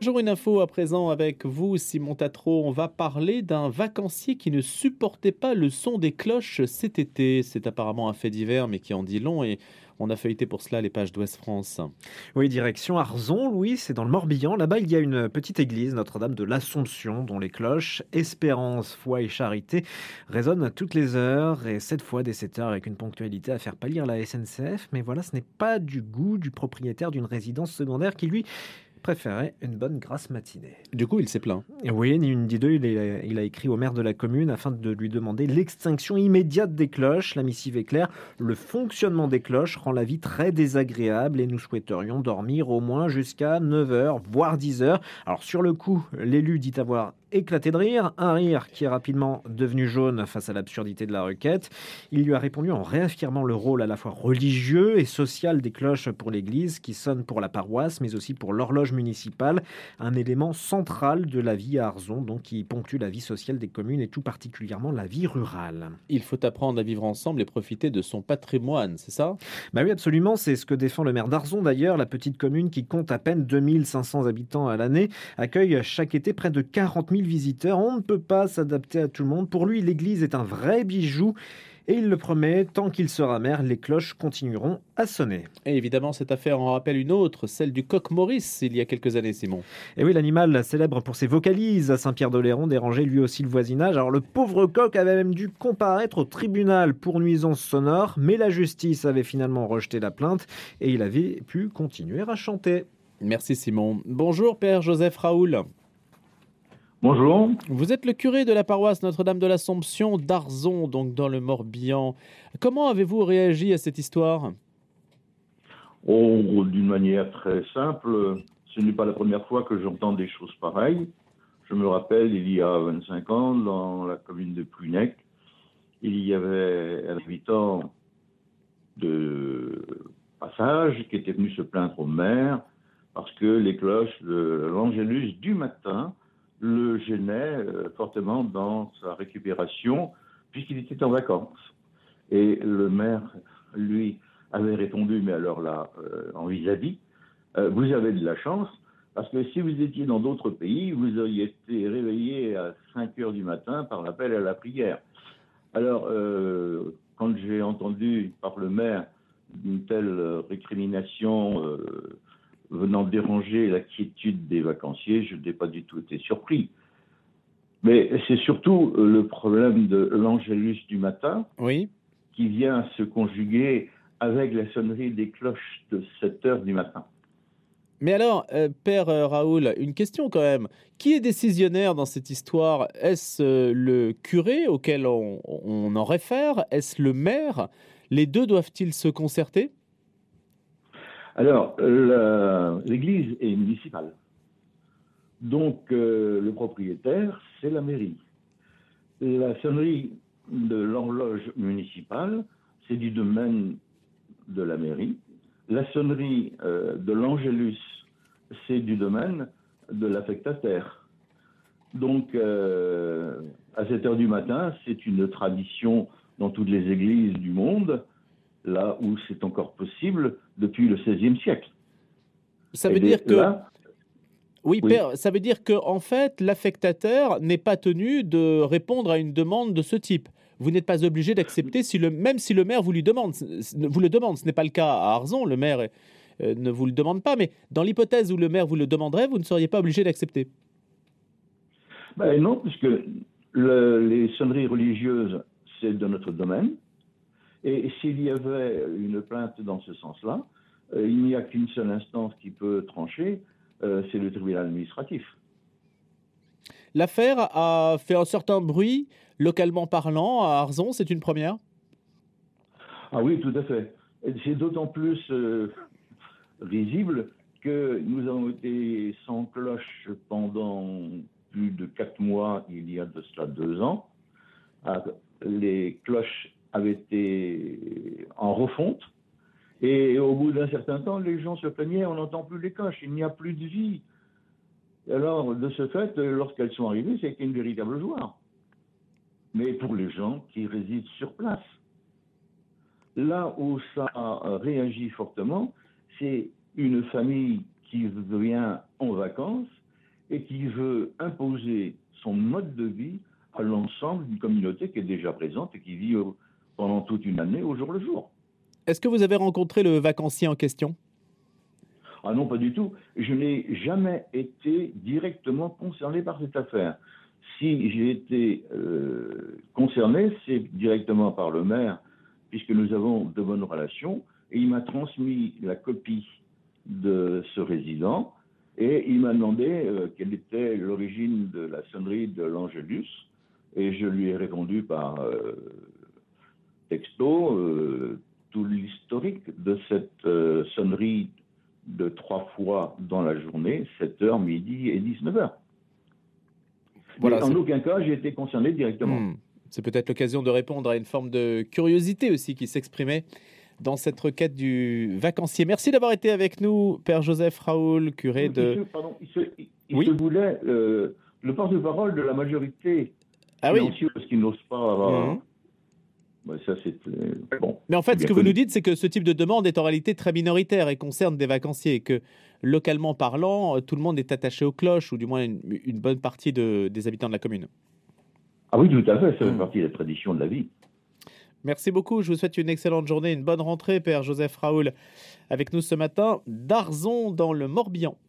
Bonjour une info à présent avec vous, Simon Tatro. On va parler d'un vacancier qui ne supportait pas le son des cloches cet été. C'est apparemment un fait divers, mais qui en dit long et on a feuilleté pour cela les pages d'Ouest France. Oui, direction Arzon, Louis, c'est dans le Morbihan. Là-bas, il y a une petite église, Notre-Dame de l'Assomption, dont les cloches Espérance, foi et charité résonnent à toutes les heures et cette fois dès 7 heures avec une ponctualité à faire pâlir la SNCF. Mais voilà, ce n'est pas du goût du propriétaire d'une résidence secondaire qui, lui, préférait une bonne grasse matinée. Du coup, il s'est plaint. Oui, ni une ni deux, il a, écrit au maire de la commune afin de lui demander l'extinction immédiate des cloches. La missive est claire, le fonctionnement des cloches rend la vie très désagréable et nous souhaiterions dormir au moins jusqu'à 9h, voire 10h. Alors sur le coup, l'élu dit avoir éclaté de rire, un rire qui est rapidement devenu jaune face à l'absurdité de la requête. Il lui a répondu en réaffirmant le rôle à la fois religieux et social des cloches pour l'église qui sonnent pour la paroisse mais aussi pour l'horloge municipale, un élément central de la vie à Arzon, donc qui ponctue la vie sociale des communes et tout particulièrement la vie rurale. Il faut apprendre à vivre ensemble et profiter de son patrimoine, c'est ça? Bah oui, absolument, c'est ce que défend le maire d'Arzon d'ailleurs, la petite commune qui compte à peine 2500 habitants à l'année, accueille chaque été près de 40 000 visiteurs. On ne peut pas s'adapter à tout le monde. Pour lui, l'église est un vrai bijou. Et il le promet, tant qu'il sera maire, les cloches continueront à sonner. Et évidemment, cette affaire en rappelle une autre, celle du coq Maurice, il y a quelques années, Simon. Et oui, l'animal célèbre pour ses vocalises à Saint-Pierre-d'Oléron dérangeait lui aussi le voisinage. Alors le pauvre coq avait même dû comparaître au tribunal pour nuisance sonore, mais la justice avait finalement rejeté la plainte et il avait pu continuer à chanter. Merci Simon. Bonjour Père Joseph Raoul. Bonjour. Vous êtes le curé de la paroisse Notre-Dame de l'Assomption d'Arzon, donc dans le Morbihan. Comment avez-vous réagi à cette histoire? Oh, d'une manière très simple. Ce n'est pas la première fois que j'entends des choses pareilles. Je me rappelle, il y a 25 ans, dans la commune de Prunec, il y avait un habitant de passage qui était venu se plaindre au maire parce que les cloches de l'Angélus du matin le gênait euh, fortement dans sa récupération, puisqu'il était en vacances. Et le maire, lui, avait répondu, mais alors là, euh, en vis-à-vis, euh, vous avez de la chance, parce que si vous étiez dans d'autres pays, vous auriez été réveillé à 5 heures du matin par l'appel à la prière. Alors, quand j'ai entendu par le maire une telle récrimination venant déranger la quiétude des vacanciers, je n'ai pas du tout été surpris. Mais c'est surtout euh, le problème de l'angélus du matin oui. qui vient se conjuguer avec la sonnerie des cloches de 7 heures du matin. Mais alors, euh, Père euh, Raoul, une question quand même. Qui est décisionnaire dans cette histoire? Est-ce le curé auquel on, on en réfère? Est-ce le maire? Les deux doivent-ils se concerter? Alors, l'église est municipale. Donc, euh, le propriétaire, c'est la mairie. La sonnerie de l'horloge municipale, c'est du domaine de la mairie. La sonnerie euh, de l'Angélus, c'est du domaine de l'affectataire. Donc, euh, à 7 heures du matin, c'est une tradition dans toutes les églises du monde là où c'est encore possible depuis le XVIe siècle. Ça veut dire que... oui, Père, ça veut dire que en fait, l'affectateur n'est pas tenu de répondre à une demande de ce type. Vous n'êtes pas obligé d'accepter, si le, même si le maire vous, lui demande, vous le demande. Ce n'est pas le cas à Arzon, le maire euh, ne vous le demande pas, mais dans l'hypothèse où le maire vous le demanderait, vous ne seriez pas obligé d'accepter. Ben non, puisque les sonneries religieuses, c'est de notre domaine. Et s'il y avait une plainte dans ce sens-là, euh, il n'y a qu'une seule instance qui peut trancher, euh, c'est le tribunal administratif. L'affaire a fait un certain bruit, localement parlant, à Arzon, c'est une première? Ah oui, tout à fait. C'est d'autant plus euh, risible que nous avons été sans cloche pendant plus de quatre mois, il y a de cela deux ans. Les cloches avait été en refonte. Et au bout d'un certain temps, les gens se plaignaient, on n'entend plus les coches, il n'y a plus de vie. alors, de ce fait, lorsqu'elles sont arrivées, c'était une véritable joie. Mais pour les gens qui résident sur place. Là où ça réagit fortement, c'est une famille qui vient en vacances et qui veut imposer son mode de vie à l'ensemble d'une communauté qui est déjà présente et qui vit pendant toute une année au jour le jour. Est-ce que vous avez rencontré le vacancier en question? Ah non, pas du tout. Je n'ai jamais été directement concerné par cette affaire. Si j'ai été euh, concerné, c'est directement par le maire, puisque nous avons de bonnes relations, et il m'a transmis la copie de ce résident, et il m'a demandé euh, quelle était l'origine de la sonnerie de l'Angelus, et je lui ai répondu par euh, texto tout l'historique de cette sonnerie de trois fois dans la journée, 7h, midi et 19h en aucun cas, j'ai été concerné directement. Hmm. C'est peut-être l'occasion de répondre à une forme de curiosité aussi qui s'exprimait dans cette requête du vacancier. Merci d'avoir été avec nous, Père Joseph Raoul, curé de. pardon, il se, voulait euh, le porte-parole de la majorité. Ah oui. Parce qu'il n'ose pas avoir. Hmm. Ça, bon, Mais en fait, ce que vous nous dites, c'est que ce type de demande est en réalité très minoritaire et concerne des vacanciers. Et que localement parlant, euh, tout le monde est attaché aux cloches, ou du moins une, bonne partie des habitants de la commune. Ah oui, tout à fait, ça fait hmm. partie des traditions de la vie. Merci beaucoup, je vous souhaite une excellente journée, une bonne rentrée, Père Joseph Raoul, avec nous ce matin d'Arzon dans le Morbihan.